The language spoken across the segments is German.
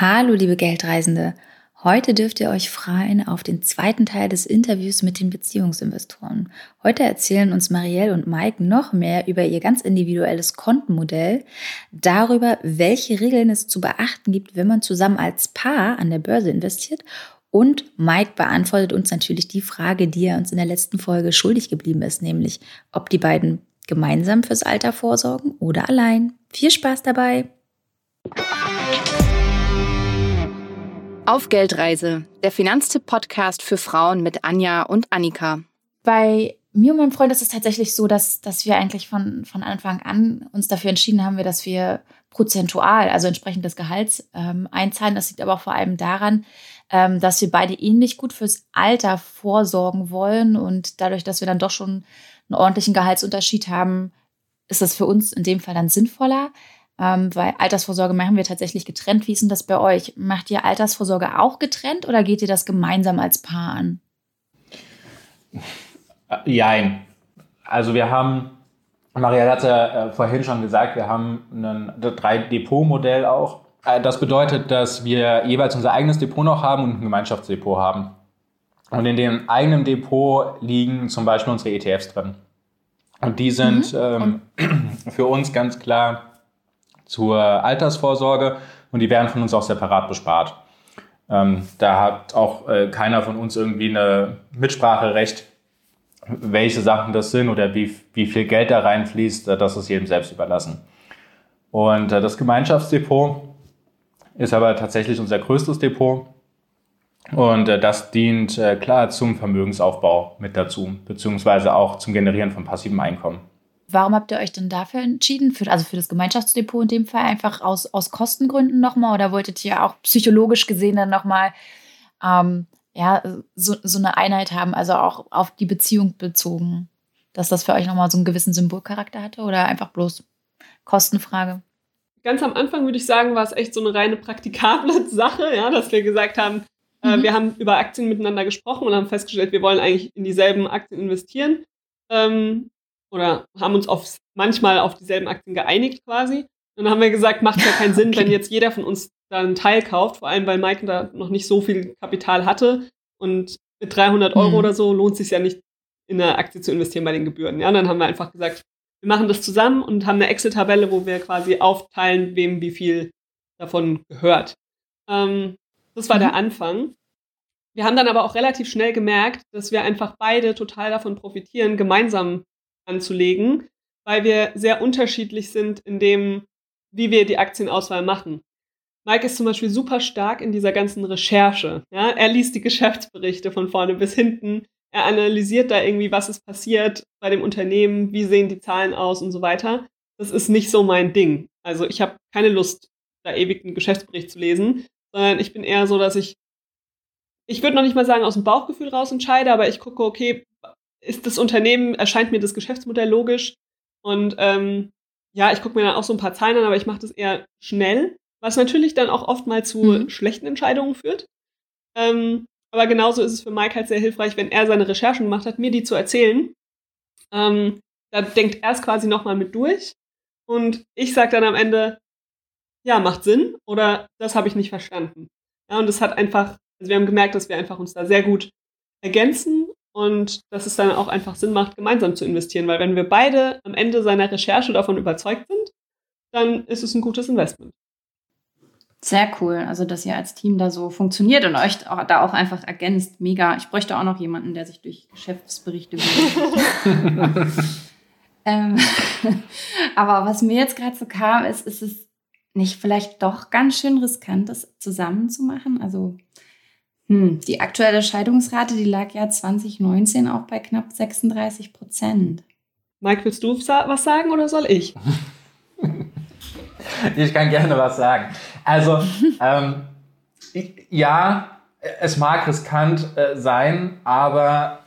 Hallo, liebe Geldreisende. Heute dürft ihr euch freuen auf den zweiten Teil des Interviews mit den Beziehungsinvestoren. Heute erzählen uns Marielle und Mike noch mehr über ihr ganz individuelles Kontenmodell, darüber, welche Regeln es zu beachten gibt, wenn man zusammen als Paar an der Börse investiert. Und Mike beantwortet uns natürlich die Frage, die er uns in der letzten Folge schuldig geblieben ist, nämlich ob die beiden gemeinsam fürs Alter vorsorgen oder allein. Viel Spaß dabei! Auf Geldreise, der Finanztipp-Podcast für Frauen mit Anja und Annika. Bei mir und meinem Freund ist es tatsächlich so, dass, dass wir eigentlich von, von Anfang an uns dafür entschieden haben, dass wir prozentual, also entsprechend des Gehalts, ähm, einzahlen. Das liegt aber auch vor allem daran, ähm, dass wir beide ähnlich gut fürs Alter vorsorgen wollen. Und dadurch, dass wir dann doch schon einen ordentlichen Gehaltsunterschied haben, ist das für uns in dem Fall dann sinnvoller. Ähm, weil Altersvorsorge machen wir tatsächlich getrennt. Wie ist denn das bei euch? Macht ihr Altersvorsorge auch getrennt oder geht ihr das gemeinsam als Paar an? Jein. Also wir haben, Maria hatte äh, vorhin schon gesagt, wir haben ein 3-Depot-Modell auch. Äh, das bedeutet, dass wir jeweils unser eigenes Depot noch haben und ein Gemeinschaftsdepot haben. Und in dem eigenen Depot liegen zum Beispiel unsere ETFs drin. Und die sind mhm. ähm, für uns ganz klar zur Altersvorsorge und die werden von uns auch separat bespart. Ähm, da hat auch äh, keiner von uns irgendwie eine Mitspracherecht, welche Sachen das sind oder wie, wie viel Geld da reinfließt, äh, das ist jedem selbst überlassen. Und äh, das Gemeinschaftsdepot ist aber tatsächlich unser größtes Depot. Und äh, das dient äh, klar zum Vermögensaufbau mit dazu, beziehungsweise auch zum Generieren von passivem Einkommen. Warum habt ihr euch denn dafür entschieden? Für, also für das Gemeinschaftsdepot in dem Fall einfach aus, aus Kostengründen nochmal oder wolltet ihr auch psychologisch gesehen dann nochmal ähm, ja, so, so eine Einheit haben, also auch auf die Beziehung bezogen, dass das für euch nochmal so einen gewissen Symbolcharakter hatte oder einfach bloß Kostenfrage? Ganz am Anfang würde ich sagen, war es echt so eine reine praktikable Sache, ja, dass wir gesagt haben, äh, mhm. äh, wir haben über Aktien miteinander gesprochen und haben festgestellt, wir wollen eigentlich in dieselben Aktien investieren. Ähm, oder haben uns auf, manchmal auf dieselben Aktien geeinigt quasi. Und dann haben wir gesagt, macht ja keinen Sinn, okay. wenn jetzt jeder von uns da einen Teil kauft, vor allem weil Mike da noch nicht so viel Kapital hatte. Und mit 300 Euro mhm. oder so lohnt es sich ja nicht, in eine Aktie zu investieren bei den Gebühren. Ja, und dann haben wir einfach gesagt, wir machen das zusammen und haben eine Excel-Tabelle, wo wir quasi aufteilen, wem wie viel davon gehört. Ähm, das war mhm. der Anfang. Wir haben dann aber auch relativ schnell gemerkt, dass wir einfach beide total davon profitieren, gemeinsam anzulegen, weil wir sehr unterschiedlich sind in dem, wie wir die Aktienauswahl machen. Mike ist zum Beispiel super stark in dieser ganzen Recherche. Ja? Er liest die Geschäftsberichte von vorne bis hinten. Er analysiert da irgendwie, was ist passiert bei dem Unternehmen, wie sehen die Zahlen aus und so weiter. Das ist nicht so mein Ding. Also ich habe keine Lust, da ewig einen Geschäftsbericht zu lesen, sondern ich bin eher so, dass ich, ich würde noch nicht mal sagen, aus dem Bauchgefühl raus entscheide, aber ich gucke, okay, ist das Unternehmen, erscheint mir das Geschäftsmodell logisch. Und ähm, ja, ich gucke mir dann auch so ein paar Zahlen an, aber ich mache das eher schnell, was natürlich dann auch oft mal zu mhm. schlechten Entscheidungen führt. Ähm, aber genauso ist es für Mike halt sehr hilfreich, wenn er seine Recherchen gemacht hat, mir die zu erzählen. Ähm, da denkt er es quasi nochmal mit durch. Und ich sage dann am Ende, ja, macht Sinn oder das habe ich nicht verstanden. Ja, und das hat einfach, also wir haben gemerkt, dass wir einfach uns da sehr gut ergänzen und dass es dann auch einfach Sinn macht, gemeinsam zu investieren, weil wenn wir beide am Ende seiner Recherche davon überzeugt sind, dann ist es ein gutes Investment. Sehr cool, also dass ihr als Team da so funktioniert und euch auch, da auch einfach ergänzt. Mega. Ich bräuchte auch noch jemanden, der sich durch Geschäftsberichte ähm, Aber was mir jetzt gerade so kam, ist, ist es nicht vielleicht doch ganz schön riskant, das zusammen zu machen? Also hm, die aktuelle Scheidungsrate, die lag ja 2019 auch bei knapp 36 Prozent. Mike, willst du was sagen oder soll ich? ich kann gerne was sagen. Also, ähm, ja, es mag riskant äh, sein, aber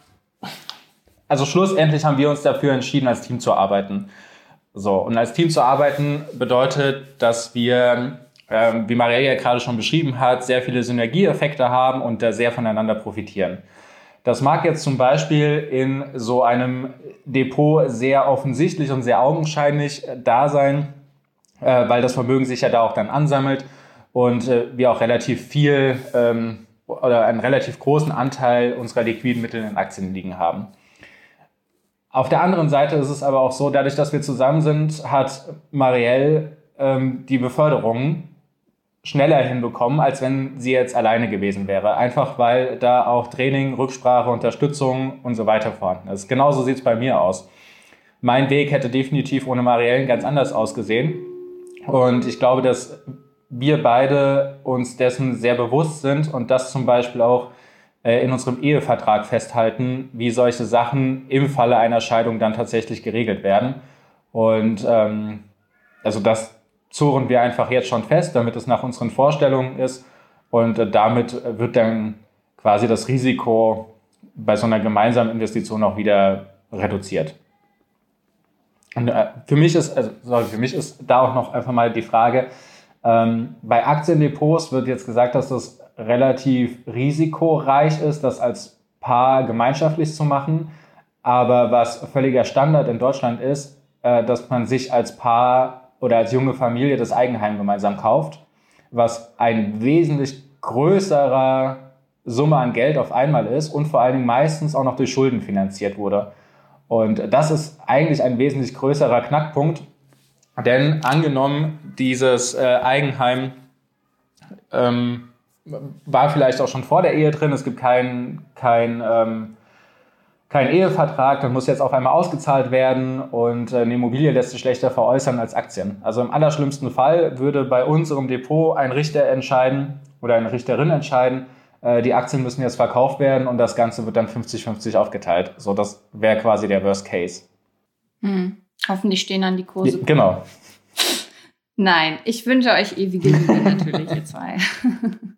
also schlussendlich haben wir uns dafür entschieden, als Team zu arbeiten. So, und als Team zu arbeiten bedeutet, dass wir ähm, wie Maria ja gerade schon beschrieben hat, sehr viele Synergieeffekte haben und da sehr voneinander profitieren. Das mag jetzt zum Beispiel in so einem Depot sehr offensichtlich und sehr augenscheinlich äh, da sein, äh, weil das Vermögen sich ja da auch dann ansammelt und äh, wir auch relativ viel ähm, oder einen relativ großen Anteil unserer liquiden Mittel in Aktien liegen haben. Auf der anderen Seite ist es aber auch so, dadurch, dass wir zusammen sind, hat Marielle ähm, die Beförderung schneller hinbekommen, als wenn sie jetzt alleine gewesen wäre. Einfach weil da auch Training, Rücksprache, Unterstützung und so weiter vorhanden ist. Genauso sieht es bei mir aus. Mein Weg hätte definitiv ohne Marielle ganz anders ausgesehen. Und ich glaube, dass wir beide uns dessen sehr bewusst sind und das zum Beispiel auch äh, in unserem Ehevertrag festhalten, wie solche Sachen im Falle einer Scheidung dann tatsächlich geregelt werden. Und ähm, also das zurren wir einfach jetzt schon fest, damit es nach unseren Vorstellungen ist. Und äh, damit wird dann quasi das Risiko bei so einer gemeinsamen Investition auch wieder reduziert. Und äh, für mich ist, also, sorry, für mich ist da auch noch einfach mal die Frage, ähm, bei Aktiendepots wird jetzt gesagt, dass das relativ risikoreich ist, das als Paar gemeinschaftlich zu machen. Aber was völliger Standard in Deutschland ist, äh, dass man sich als Paar oder als junge Familie das Eigenheim gemeinsam kauft, was ein wesentlich größerer Summe an Geld auf einmal ist und vor allen Dingen meistens auch noch durch Schulden finanziert wurde. Und das ist eigentlich ein wesentlich größerer Knackpunkt, denn angenommen, dieses äh, Eigenheim ähm, war vielleicht auch schon vor der Ehe drin, es gibt keinen kein, ähm, kein Ehevertrag, dann muss jetzt auf einmal ausgezahlt werden und äh, eine Immobilie lässt sich schlechter veräußern als Aktien. Also im allerschlimmsten Fall würde bei unserem Depot ein Richter entscheiden oder eine Richterin entscheiden, äh, die Aktien müssen jetzt verkauft werden und das Ganze wird dann 50-50 aufgeteilt. So, das wäre quasi der Worst Case. Hm. Hoffentlich stehen dann die Kurse. Genau. Nein, ich wünsche euch ewige Liebe natürlich, ihr zwei.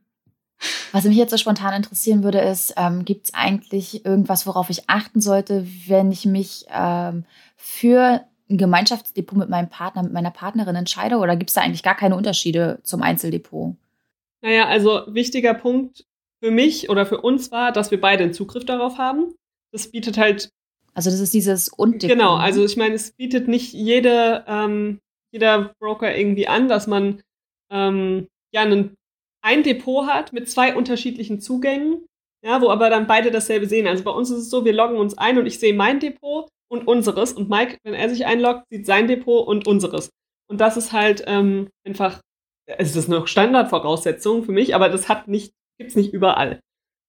Was mich jetzt so spontan interessieren würde, ist, ähm, gibt es eigentlich irgendwas, worauf ich achten sollte, wenn ich mich ähm, für ein Gemeinschaftsdepot mit meinem Partner, mit meiner Partnerin entscheide? Oder gibt es da eigentlich gar keine Unterschiede zum Einzeldepot? Naja, also wichtiger Punkt für mich oder für uns war, dass wir beide einen Zugriff darauf haben. Das bietet halt. Also das ist dieses und Genau, ne? also ich meine, es bietet nicht jede, ähm, jeder Broker irgendwie an, dass man ähm, ja einen ein Depot hat mit zwei unterschiedlichen Zugängen, ja, wo aber dann beide dasselbe sehen. Also bei uns ist es so, wir loggen uns ein und ich sehe mein Depot und unseres. Und Mike, wenn er sich einloggt, sieht sein Depot und unseres. Und das ist halt ähm, einfach, es ist noch Standardvoraussetzung für mich, aber das hat nicht, gibt's nicht überall.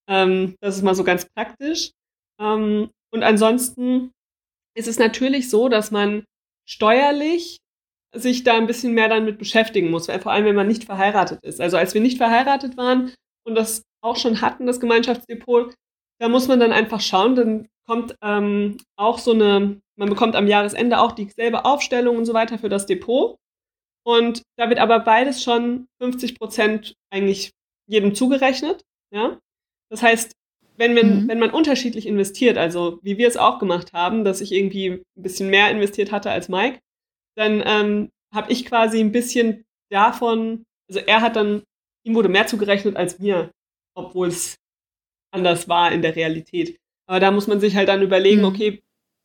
Ähm, das ist mal so ganz praktisch. Ähm, und ansonsten ist es natürlich so, dass man steuerlich sich da ein bisschen mehr damit beschäftigen muss, vor allem wenn man nicht verheiratet ist. Also als wir nicht verheiratet waren und das auch schon hatten, das Gemeinschaftsdepot, da muss man dann einfach schauen, dann kommt ähm, auch so eine, man bekommt am Jahresende auch dieselbe Aufstellung und so weiter für das Depot. Und da wird aber beides schon 50 Prozent eigentlich jedem zugerechnet. Ja? Das heißt, wenn man, mhm. wenn man unterschiedlich investiert, also wie wir es auch gemacht haben, dass ich irgendwie ein bisschen mehr investiert hatte als Mike, dann ähm, habe ich quasi ein bisschen davon, also er hat dann, ihm wurde mehr zugerechnet als mir, obwohl es anders war in der Realität. Aber da muss man sich halt dann überlegen, mhm. okay,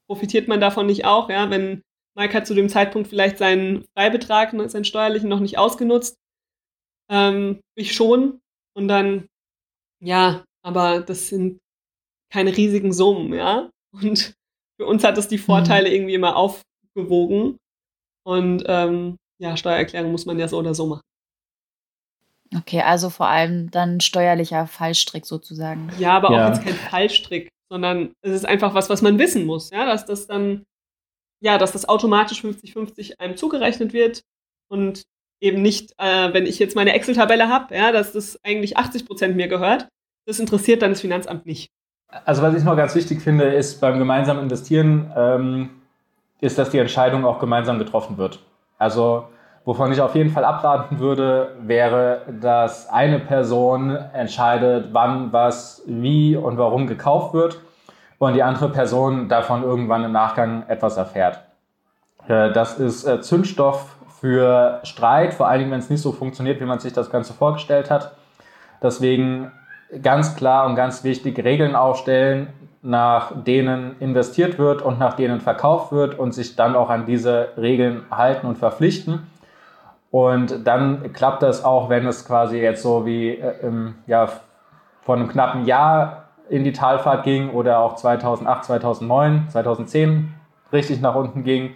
profitiert man davon nicht auch, ja, wenn Mike hat zu dem Zeitpunkt vielleicht seinen Freibetrag, ne, seinen steuerlichen noch nicht ausgenutzt. Ähm, ich schon. Und dann, ja, aber das sind keine riesigen Summen, ja. Und für uns hat es die mhm. Vorteile mhm. irgendwie immer aufgewogen. Und ähm, ja, Steuererklärung muss man ja so oder so machen. Okay, also vor allem dann steuerlicher Fallstrick sozusagen. Ja, aber ja. auch jetzt kein Fallstrick, sondern es ist einfach was, was man wissen muss, ja, dass das dann, ja, dass das automatisch 50-50 einem zugerechnet wird und eben nicht, äh, wenn ich jetzt meine Excel-Tabelle habe, ja, dass das eigentlich 80 Prozent mir gehört, das interessiert dann das Finanzamt nicht. Also was ich noch ganz wichtig finde, ist beim gemeinsamen Investieren, ähm, ist, dass die Entscheidung auch gemeinsam getroffen wird. Also wovon ich auf jeden Fall abraten würde, wäre, dass eine Person entscheidet, wann, was, wie und warum gekauft wird und die andere Person davon irgendwann im Nachgang etwas erfährt. Äh, das ist äh, Zündstoff für Streit, vor allen Dingen, wenn es nicht so funktioniert, wie man sich das Ganze vorgestellt hat. Deswegen ganz klar und ganz wichtig Regeln aufstellen, nach denen investiert wird und nach denen verkauft wird und sich dann auch an diese Regeln halten und verpflichten. Und dann klappt das auch, wenn es quasi jetzt so wie äh, im, ja, vor einem knappen Jahr in die Talfahrt ging oder auch 2008, 2009, 2010 richtig nach unten ging,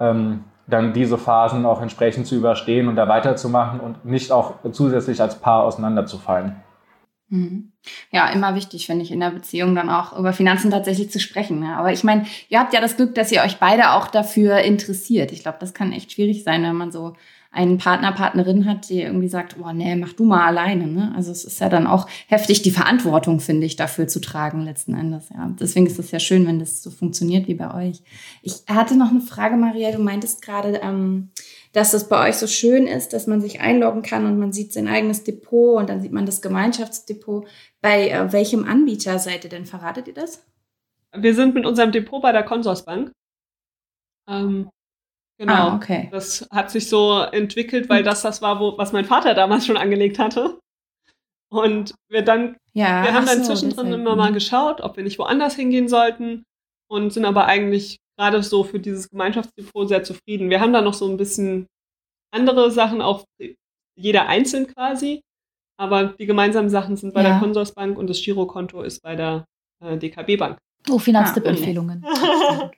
ähm, dann diese Phasen auch entsprechend zu überstehen und da weiterzumachen und nicht auch zusätzlich als Paar auseinanderzufallen. Mhm. Ja, immer wichtig, finde ich, in der Beziehung dann auch über Finanzen tatsächlich zu sprechen. Aber ich meine, ihr habt ja das Glück, dass ihr euch beide auch dafür interessiert. Ich glaube, das kann echt schwierig sein, wenn man so einen Partner, Partnerin hat, die irgendwie sagt, oh nee, mach du mal alleine. Ne? Also es ist ja dann auch heftig, die Verantwortung, finde ich, dafür zu tragen letzten Endes. Ja. Deswegen ist es ja schön, wenn das so funktioniert wie bei euch. Ich hatte noch eine Frage, Maria. Du meintest gerade, ähm, dass es bei euch so schön ist, dass man sich einloggen kann und man sieht sein eigenes Depot und dann sieht man das Gemeinschaftsdepot. Bei äh, welchem Anbieter seid ihr denn? Verratet ihr das? Wir sind mit unserem Depot bei der Consorsbank. Ähm, Genau. Ah, okay. Das hat sich so entwickelt, weil das das war, wo, was mein Vater damals schon angelegt hatte. Und wir dann, ja, wir haben dann so, zwischendrin immer mal mhm. geschaut, ob wir nicht woanders hingehen sollten und sind aber eigentlich gerade so für dieses Gemeinschaftsdepot sehr zufrieden. Wir haben da noch so ein bisschen andere Sachen, auch jeder einzeln quasi, aber die gemeinsamen Sachen sind bei ja. der Konsorsbank und das Girokonto ist bei der äh, DKB Bank. Oh, Finanztipp-Empfehlungen. Ah,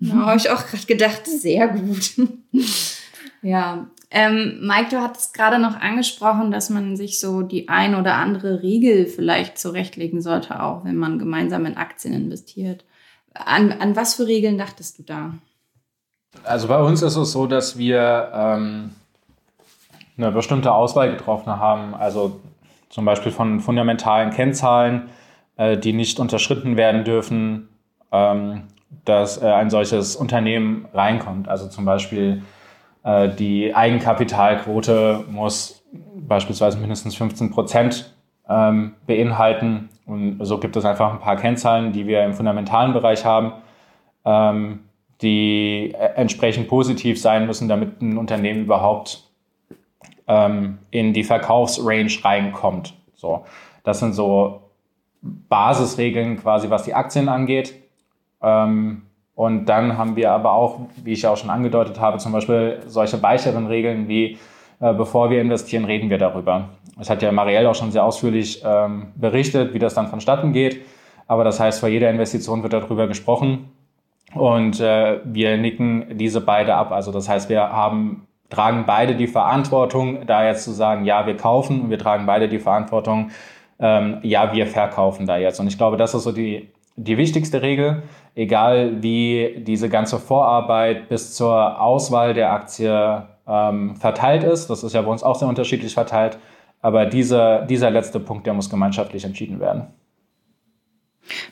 Da habe ich auch gerade gedacht, sehr gut. ja. Ähm, Mike, du hattest gerade noch angesprochen, dass man sich so die ein oder andere Regel vielleicht zurechtlegen sollte, auch wenn man gemeinsam in Aktien investiert. An, an was für Regeln dachtest du da? Also bei uns ist es so, dass wir ähm, eine bestimmte Auswahl getroffen haben. Also zum Beispiel von fundamentalen Kennzahlen, äh, die nicht unterschritten werden dürfen. Ähm, dass äh, ein solches Unternehmen reinkommt. Also zum Beispiel äh, die Eigenkapitalquote muss beispielsweise mindestens 15 Prozent ähm, beinhalten. Und so gibt es einfach ein paar Kennzahlen, die wir im fundamentalen Bereich haben, ähm, die äh, entsprechend positiv sein müssen, damit ein Unternehmen überhaupt ähm, in die Verkaufsrange reinkommt. So, das sind so Basisregeln quasi, was die Aktien angeht. Ähm, und dann haben wir aber auch, wie ich auch schon angedeutet habe, zum Beispiel solche weicheren Regeln wie, bevor wir investieren, reden wir darüber. Das hat ja Marielle auch schon sehr ausführlich ähm, berichtet, wie das dann vonstatten geht. Aber das heißt, vor jeder Investition wird darüber gesprochen. Und äh, wir nicken diese beide ab. Also das heißt, wir haben, tragen beide die Verantwortung, da jetzt zu sagen, ja, wir kaufen und wir tragen beide die Verantwortung, ähm, ja, wir verkaufen da jetzt. Und ich glaube, das ist so die die wichtigste Regel, egal wie diese ganze Vorarbeit bis zur Auswahl der Aktie ähm, verteilt ist, das ist ja bei uns auch sehr unterschiedlich verteilt, aber dieser, dieser letzte Punkt, der muss gemeinschaftlich entschieden werden.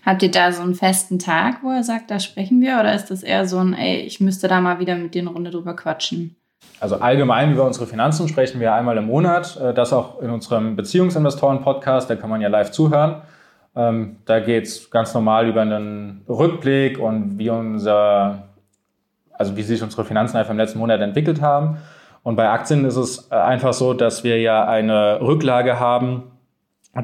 Habt ihr da so einen festen Tag, wo er sagt, da sprechen wir? Oder ist das eher so ein, ey, ich müsste da mal wieder mit dir eine Runde drüber quatschen? Also allgemein über unsere Finanzen sprechen wir einmal im Monat. Äh, das auch in unserem Beziehungsinvestoren-Podcast, da kann man ja live zuhören. Ähm, da geht es ganz normal über einen Rückblick und wie unser, also wie sich unsere Finanzen einfach im letzten Monat entwickelt haben. Und bei Aktien ist es äh, einfach so, dass wir ja eine Rücklage haben,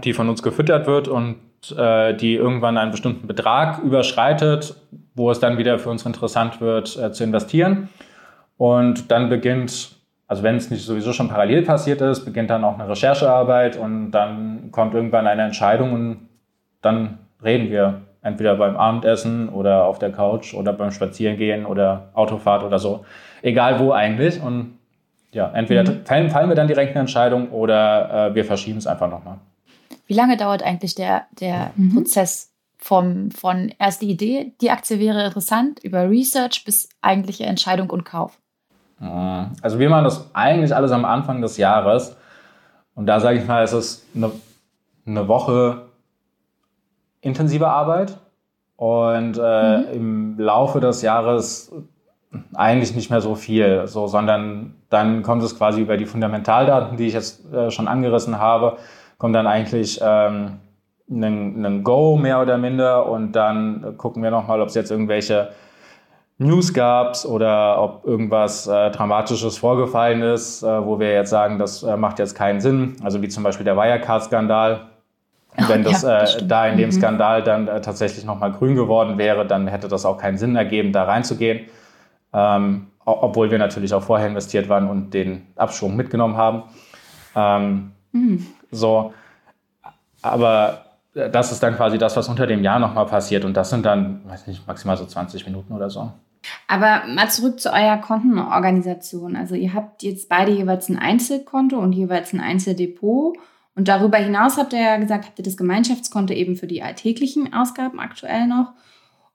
die von uns gefüttert wird und äh, die irgendwann einen bestimmten Betrag überschreitet, wo es dann wieder für uns interessant wird äh, zu investieren. Und dann beginnt, also wenn es nicht sowieso schon parallel passiert ist, beginnt dann auch eine Recherchearbeit und dann kommt irgendwann eine Entscheidung und dann reden wir entweder beim Abendessen oder auf der Couch oder beim Spazierengehen oder Autofahrt oder so. Egal wo eigentlich. Und ja, entweder mhm. fallen, fallen, wir dann direkt eine Entscheidung oder äh, wir verschieben es einfach nochmal. Wie lange dauert eigentlich der, der mhm. Prozess vom, von erste Idee, die Aktie wäre interessant, über Research bis eigentliche Entscheidung und Kauf? Mhm. Also wir machen das eigentlich alles am Anfang des Jahres. Und da sage ich mal, es ist eine, eine Woche intensive Arbeit und äh, mhm. im Laufe des Jahres eigentlich nicht mehr so viel, so, sondern dann kommt es quasi über die Fundamentaldaten, die ich jetzt äh, schon angerissen habe, kommt dann eigentlich ähm, ein, ein Go mehr oder minder und dann gucken wir nochmal, ob es jetzt irgendwelche News gab oder ob irgendwas äh, Dramatisches vorgefallen ist, äh, wo wir jetzt sagen, das äh, macht jetzt keinen Sinn. Also wie zum Beispiel der Wirecard-Skandal. Wenn das, ja, das äh, da in dem mhm. Skandal dann äh, tatsächlich nochmal grün geworden wäre, dann hätte das auch keinen Sinn ergeben, da reinzugehen. Ähm, obwohl wir natürlich auch vorher investiert waren und den Abschwung mitgenommen haben. Ähm, mhm. So, aber das ist dann quasi das, was unter dem Jahr nochmal passiert und das sind dann, weiß nicht, maximal so 20 Minuten oder so. Aber mal zurück zu eurer Kontenorganisation. Also ihr habt jetzt beide jeweils ein Einzelkonto und jeweils ein Einzeldepot. Und darüber hinaus habt ihr ja gesagt, habt ihr das Gemeinschaftskonto eben für die alltäglichen Ausgaben aktuell noch.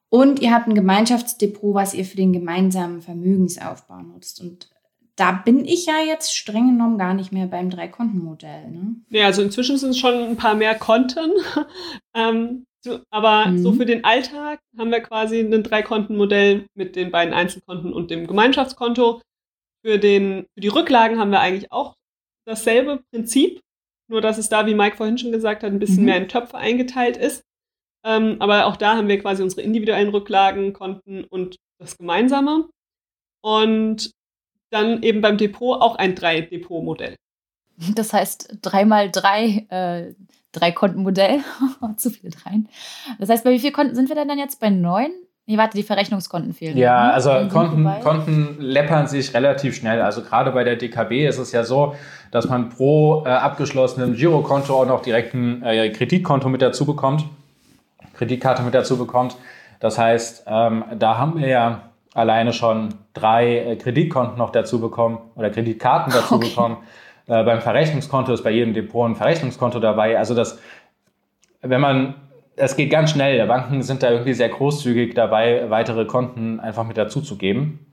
Und ihr habt ein Gemeinschaftsdepot, was ihr für den gemeinsamen Vermögensaufbau nutzt. Und da bin ich ja jetzt streng genommen gar nicht mehr beim Drei-Konten-Modell. Ne? Ja, also inzwischen sind es schon ein paar mehr Konten. ähm, so, aber mhm. so für den Alltag haben wir quasi ein Drei-Konten-Modell mit den beiden Einzelkonten und dem Gemeinschaftskonto. Für, den, für die Rücklagen haben wir eigentlich auch dasselbe Prinzip, nur dass es da, wie Mike vorhin schon gesagt hat, ein bisschen mhm. mehr in Töpfe eingeteilt ist. Ähm, aber auch da haben wir quasi unsere individuellen Rücklagenkonten und das gemeinsame. Und dann eben beim Depot auch ein Drei-Depot-Modell. Das heißt, dreimal drei, äh, drei Kontenmodell. Zu viele Dreien. Das heißt, bei wie vielen Konten sind wir denn dann jetzt? Bei neun? Nee, warte, die Verrechnungskonten fehlen. Ja, ne? also Konten, Konten läppern sich relativ schnell. Also gerade bei der DKB ist es ja so, dass man pro äh, abgeschlossenem Girokonto auch noch direkt ein äh, Kreditkonto mit dazu bekommt, Kreditkarte mit dazu bekommt. Das heißt, ähm, da haben wir ja alleine schon drei äh, Kreditkonten noch dazu bekommen oder Kreditkarten dazu okay. bekommen. Äh, beim Verrechnungskonto ist bei jedem Depot ein Verrechnungskonto dabei. Also das, wenn man, es geht ganz schnell. Die Banken sind da irgendwie sehr großzügig dabei, weitere Konten einfach mit dazu zu geben.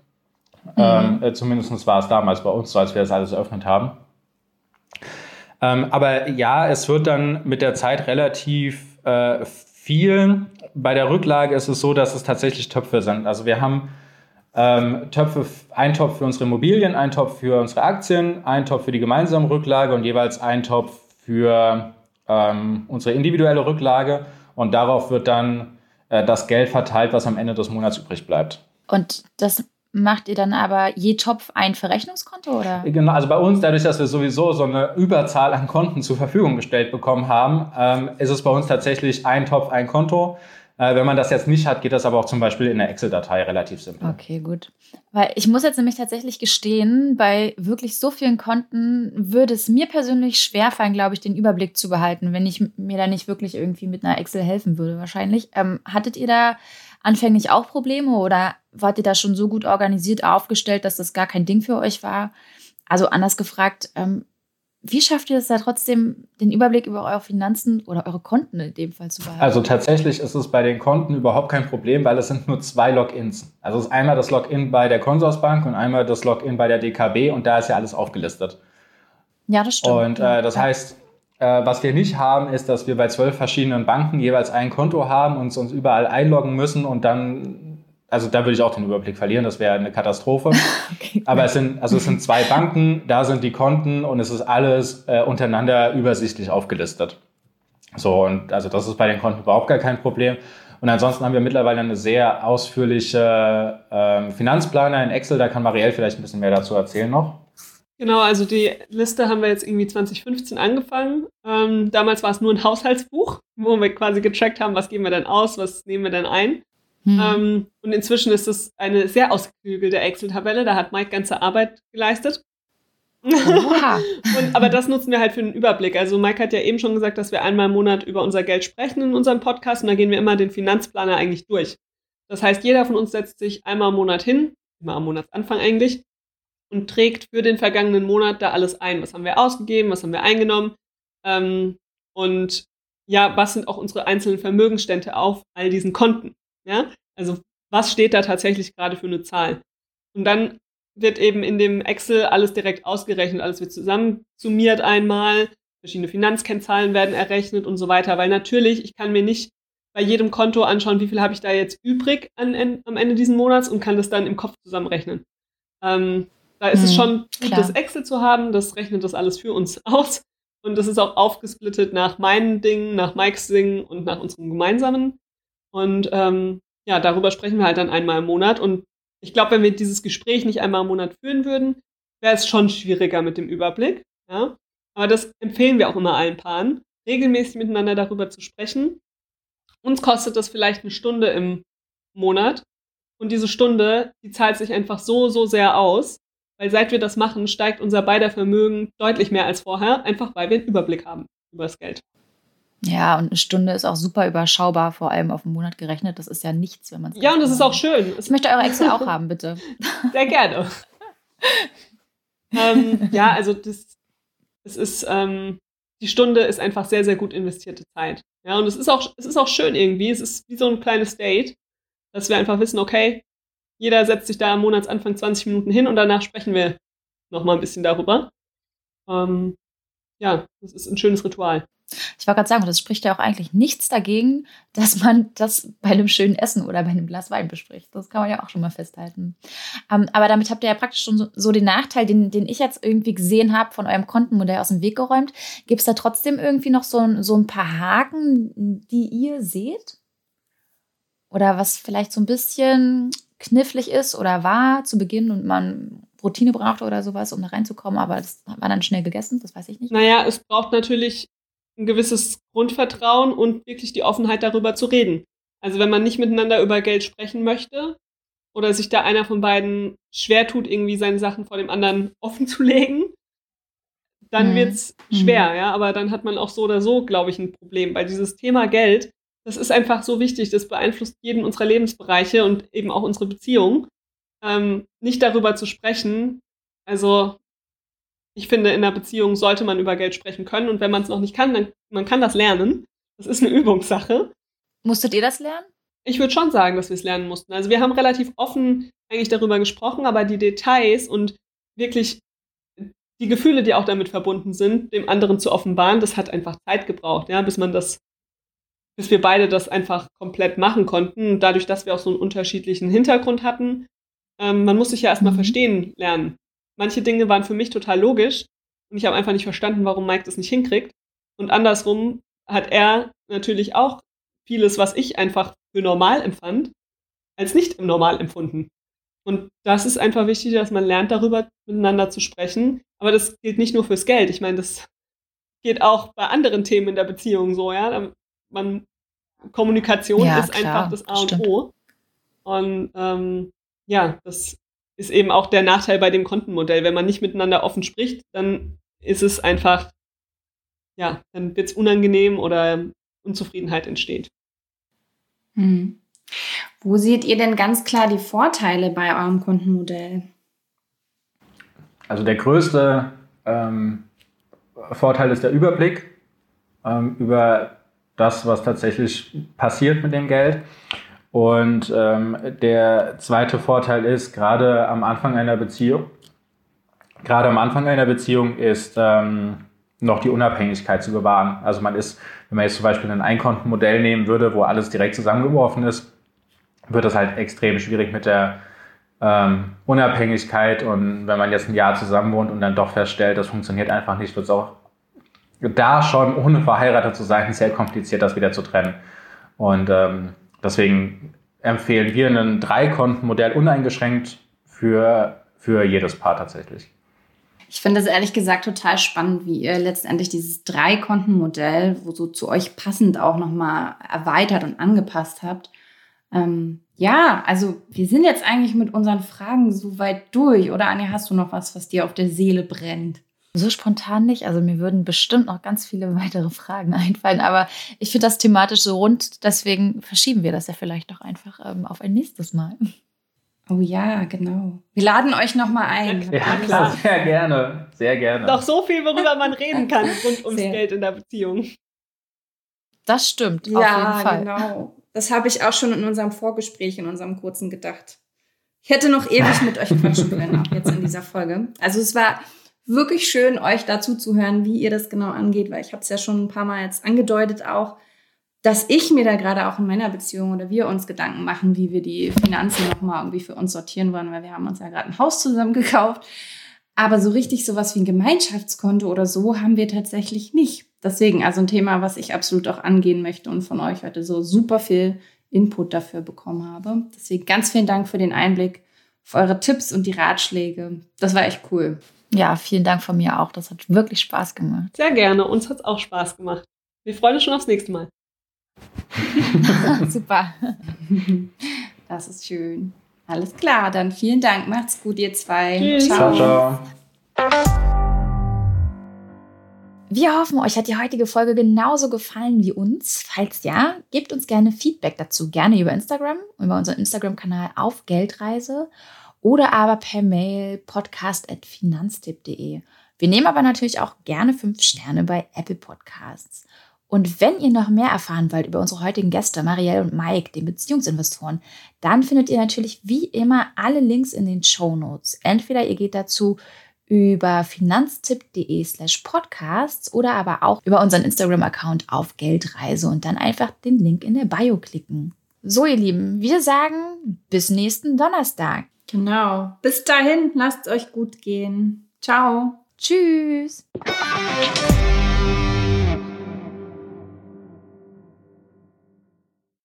Mhm. Ähm, äh, zumindest war es damals bei uns so, als wir das alles eröffnet haben. Ähm, aber ja, es wird dann mit der Zeit relativ äh, viel. Bei der Rücklage ist es so, dass es tatsächlich Töpfe sind. Also wir haben ähm, Töpfe, ein Topf für unsere Immobilien, ein Topf für unsere Aktien, ein Topf für die gemeinsame Rücklage und jeweils ein Topf für ähm, unsere individuelle Rücklage. Und darauf wird dann äh, das Geld verteilt, was am Ende des Monats übrig bleibt. Und das macht ihr dann aber je Topf ein Verrechnungskonto oder? Genau, also bei uns, dadurch, dass wir sowieso so eine Überzahl an Konten zur Verfügung gestellt bekommen haben, ähm, ist es bei uns tatsächlich ein Topf, ein Konto. Äh, wenn man das jetzt nicht hat, geht das aber auch zum Beispiel in der Excel-Datei relativ simpel. Okay, gut. Weil ich muss jetzt nämlich tatsächlich gestehen, bei wirklich so vielen Konten würde es mir persönlich schwerfallen, glaube ich, den Überblick zu behalten, wenn ich mir da nicht wirklich irgendwie mit einer Excel helfen würde, wahrscheinlich. Ähm, hattet ihr da anfänglich auch Probleme oder wart ihr da schon so gut organisiert aufgestellt, dass das gar kein Ding für euch war? Also anders gefragt, ähm, wie schafft ihr es da trotzdem, den Überblick über eure Finanzen oder eure Konten in dem Fall zu behalten? Also tatsächlich ist es bei den Konten überhaupt kein Problem, weil es sind nur zwei Logins. Also es ist einmal das Login bei der Consorsbank und einmal das Login bei der DKB und da ist ja alles aufgelistet. Ja, das stimmt. Und äh, das ja. heißt, äh, was wir nicht haben, ist, dass wir bei zwölf verschiedenen Banken jeweils ein Konto haben und uns überall einloggen müssen und dann also da würde ich auch den Überblick verlieren, das wäre eine Katastrophe. okay. Aber es sind, also es sind zwei Banken, da sind die Konten und es ist alles äh, untereinander übersichtlich aufgelistet. So, und also das ist bei den Konten überhaupt gar kein Problem. Und ansonsten haben wir mittlerweile eine sehr ausführliche äh, Finanzplaner in Excel, da kann Marielle vielleicht ein bisschen mehr dazu erzählen noch. Genau, also die Liste haben wir jetzt irgendwie 2015 angefangen. Ähm, damals war es nur ein Haushaltsbuch, wo wir quasi getrackt haben, was geben wir denn aus, was nehmen wir denn ein. Hm. Ähm, und inzwischen ist es eine sehr ausgeklügelte Excel-Tabelle. Da hat Mike ganze Arbeit geleistet. und, aber das nutzen wir halt für den Überblick. Also Mike hat ja eben schon gesagt, dass wir einmal im Monat über unser Geld sprechen in unserem Podcast und da gehen wir immer den Finanzplaner eigentlich durch. Das heißt, jeder von uns setzt sich einmal im Monat hin, immer am Monatsanfang eigentlich, und trägt für den vergangenen Monat da alles ein. Was haben wir ausgegeben, was haben wir eingenommen ähm, und ja, was sind auch unsere einzelnen Vermögensstände auf all diesen Konten. Ja? Also was steht da tatsächlich gerade für eine Zahl? Und dann wird eben in dem Excel alles direkt ausgerechnet, alles wird zusammensummiert einmal, verschiedene Finanzkennzahlen werden errechnet und so weiter, weil natürlich, ich kann mir nicht bei jedem Konto anschauen, wie viel habe ich da jetzt übrig an, am Ende dieses Monats und kann das dann im Kopf zusammenrechnen. Ähm, da ist hm, es schon gut, das Excel zu haben, das rechnet das alles für uns aus. Und das ist auch aufgesplittet nach meinen Dingen, nach Mikes Dingen und nach unserem gemeinsamen. Und ähm, ja, darüber sprechen wir halt dann einmal im Monat. Und ich glaube, wenn wir dieses Gespräch nicht einmal im Monat führen würden, wäre es schon schwieriger mit dem Überblick. Ja? Aber das empfehlen wir auch immer allen Paaren, regelmäßig miteinander darüber zu sprechen. Uns kostet das vielleicht eine Stunde im Monat. Und diese Stunde, die zahlt sich einfach so, so sehr aus. Weil seit wir das machen, steigt unser beider Vermögen deutlich mehr als vorher, einfach weil wir einen Überblick haben über das Geld. Ja, und eine Stunde ist auch super überschaubar, vor allem auf einen Monat gerechnet. Das ist ja nichts, wenn man es. Ja, und das ist auch schön. Ich möchte eure Excel auch haben, bitte. Sehr gerne. ähm, ja, also das, es ist, ähm, die Stunde ist einfach sehr, sehr gut investierte Zeit. Ja, und es ist auch, es ist auch schön irgendwie. Es ist wie so ein kleines Date, dass wir einfach wissen, okay, jeder setzt sich da am Monatsanfang 20 Minuten hin und danach sprechen wir nochmal ein bisschen darüber. Ähm, ja, das ist ein schönes Ritual. Ich wollte gerade sagen, das spricht ja auch eigentlich nichts dagegen, dass man das bei einem schönen Essen oder bei einem Glas Wein bespricht. Das kann man ja auch schon mal festhalten. Ähm, aber damit habt ihr ja praktisch schon so, so den Nachteil, den, den ich jetzt irgendwie gesehen habe, von eurem Kontenmodell aus dem Weg geräumt. Gibt es da trotzdem irgendwie noch so, so ein paar Haken, die ihr seht? Oder was vielleicht so ein bisschen knifflig ist oder war zu Beginn und man Routine brauchte oder sowas, um da reinzukommen, aber das war dann schnell gegessen, das weiß ich nicht. Naja, es braucht natürlich ein gewisses Grundvertrauen und wirklich die Offenheit darüber zu reden. Also wenn man nicht miteinander über Geld sprechen möchte oder sich da einer von beiden schwer tut, irgendwie seine Sachen vor dem anderen offen zu legen, dann mhm. wird's schwer, mhm. ja. Aber dann hat man auch so oder so, glaube ich, ein Problem, weil dieses Thema Geld, das ist einfach so wichtig, das beeinflusst jeden unserer Lebensbereiche und eben auch unsere Beziehung. Ähm, nicht darüber zu sprechen, also ich finde, in einer Beziehung sollte man über Geld sprechen können. Und wenn man es noch nicht kann, dann man kann das lernen. Das ist eine Übungssache. Musstet ihr das lernen? Ich würde schon sagen, dass wir es lernen mussten. Also wir haben relativ offen eigentlich darüber gesprochen, aber die Details und wirklich die Gefühle, die auch damit verbunden sind, dem anderen zu offenbaren, das hat einfach Zeit gebraucht, ja, bis man das, bis wir beide das einfach komplett machen konnten. Dadurch, dass wir auch so einen unterschiedlichen Hintergrund hatten, ähm, man muss sich ja erstmal mhm. verstehen lernen manche Dinge waren für mich total logisch und ich habe einfach nicht verstanden, warum Mike das nicht hinkriegt. Und andersrum hat er natürlich auch vieles, was ich einfach für normal empfand, als nicht normal empfunden. Und das ist einfach wichtig, dass man lernt, darüber miteinander zu sprechen. Aber das gilt nicht nur fürs Geld. Ich meine, das geht auch bei anderen Themen in der Beziehung so, ja. Man, Kommunikation ja, ist klar, einfach das A und O. Und ähm, ja, das ist eben auch der Nachteil bei dem Kontenmodell. Wenn man nicht miteinander offen spricht, dann ist es einfach, ja, dann wird es unangenehm oder Unzufriedenheit entsteht. Hm. Wo seht ihr denn ganz klar die Vorteile bei eurem Kontenmodell? Also der größte ähm, Vorteil ist der Überblick ähm, über das, was tatsächlich passiert mit dem Geld. Und ähm, der zweite Vorteil ist, gerade am Anfang einer Beziehung, gerade am Anfang einer Beziehung ist ähm, noch die Unabhängigkeit zu bewahren. Also man ist, wenn man jetzt zum Beispiel ein Einkontenmodell nehmen würde, wo alles direkt zusammengeworfen ist, wird das halt extrem schwierig mit der ähm, Unabhängigkeit. Und wenn man jetzt ein Jahr zusammen wohnt und dann doch feststellt, das funktioniert einfach nicht, wird es auch da schon, ohne verheiratet zu sein, sehr kompliziert, das wieder zu trennen. Und ähm, Deswegen empfehlen wir ein Dreikontenmodell uneingeschränkt für, für jedes Paar tatsächlich. Ich finde es ehrlich gesagt total spannend, wie ihr letztendlich dieses Dreikontenmodell, wo so zu euch passend auch nochmal erweitert und angepasst habt. Ähm, ja, also wir sind jetzt eigentlich mit unseren Fragen so weit durch. Oder Anja, hast du noch was, was dir auf der Seele brennt? So spontan nicht. Also mir würden bestimmt noch ganz viele weitere Fragen einfallen. Aber ich finde das thematisch so rund. Deswegen verschieben wir das ja vielleicht doch einfach ähm, auf ein nächstes Mal. Oh ja, genau. Wir laden euch nochmal ein. Ja, klar, sehr gerne. Sehr gerne. Doch so viel, worüber man reden kann rund ums sehr. Geld in der Beziehung. Das stimmt, ja, auf jeden Fall. genau. Das habe ich auch schon in unserem Vorgespräch, in unserem kurzen gedacht. Ich hätte noch ewig mit euch quatschen können, auch jetzt in dieser Folge. Also es war wirklich schön, euch dazu zu hören, wie ihr das genau angeht, weil ich habe es ja schon ein paar Mal jetzt angedeutet auch, dass ich mir da gerade auch in meiner Beziehung oder wir uns Gedanken machen, wie wir die Finanzen nochmal irgendwie für uns sortieren wollen, weil wir haben uns ja gerade ein Haus zusammen gekauft. Aber so richtig sowas wie ein Gemeinschaftskonto oder so haben wir tatsächlich nicht. Deswegen also ein Thema, was ich absolut auch angehen möchte und von euch heute so super viel Input dafür bekommen habe. Deswegen ganz vielen Dank für den Einblick, für eure Tipps und die Ratschläge. Das war echt cool. Ja, vielen Dank von mir auch. Das hat wirklich Spaß gemacht. Sehr gerne. Uns hat es auch Spaß gemacht. Wir freuen uns schon aufs nächste Mal. Super. Das ist schön. Alles klar, dann vielen Dank. Macht's gut, ihr zwei. Tschüss. Ciao, ciao. Wir hoffen, euch hat die heutige Folge genauso gefallen wie uns. Falls ja, gebt uns gerne Feedback dazu. Gerne über Instagram, über unseren Instagram-Kanal auf Geldreise oder aber per Mail podcast.finanztipp.de. Wir nehmen aber natürlich auch gerne fünf Sterne bei Apple Podcasts. Und wenn ihr noch mehr erfahren wollt über unsere heutigen Gäste, Marielle und Mike, den Beziehungsinvestoren, dann findet ihr natürlich wie immer alle Links in den Show Notes. Entweder ihr geht dazu über finanztipp.de slash podcasts oder aber auch über unseren Instagram-Account auf Geldreise und dann einfach den Link in der Bio klicken. So, ihr Lieben, wir sagen bis nächsten Donnerstag. Genau. Bis dahin, lasst euch gut gehen. Ciao. Tschüss.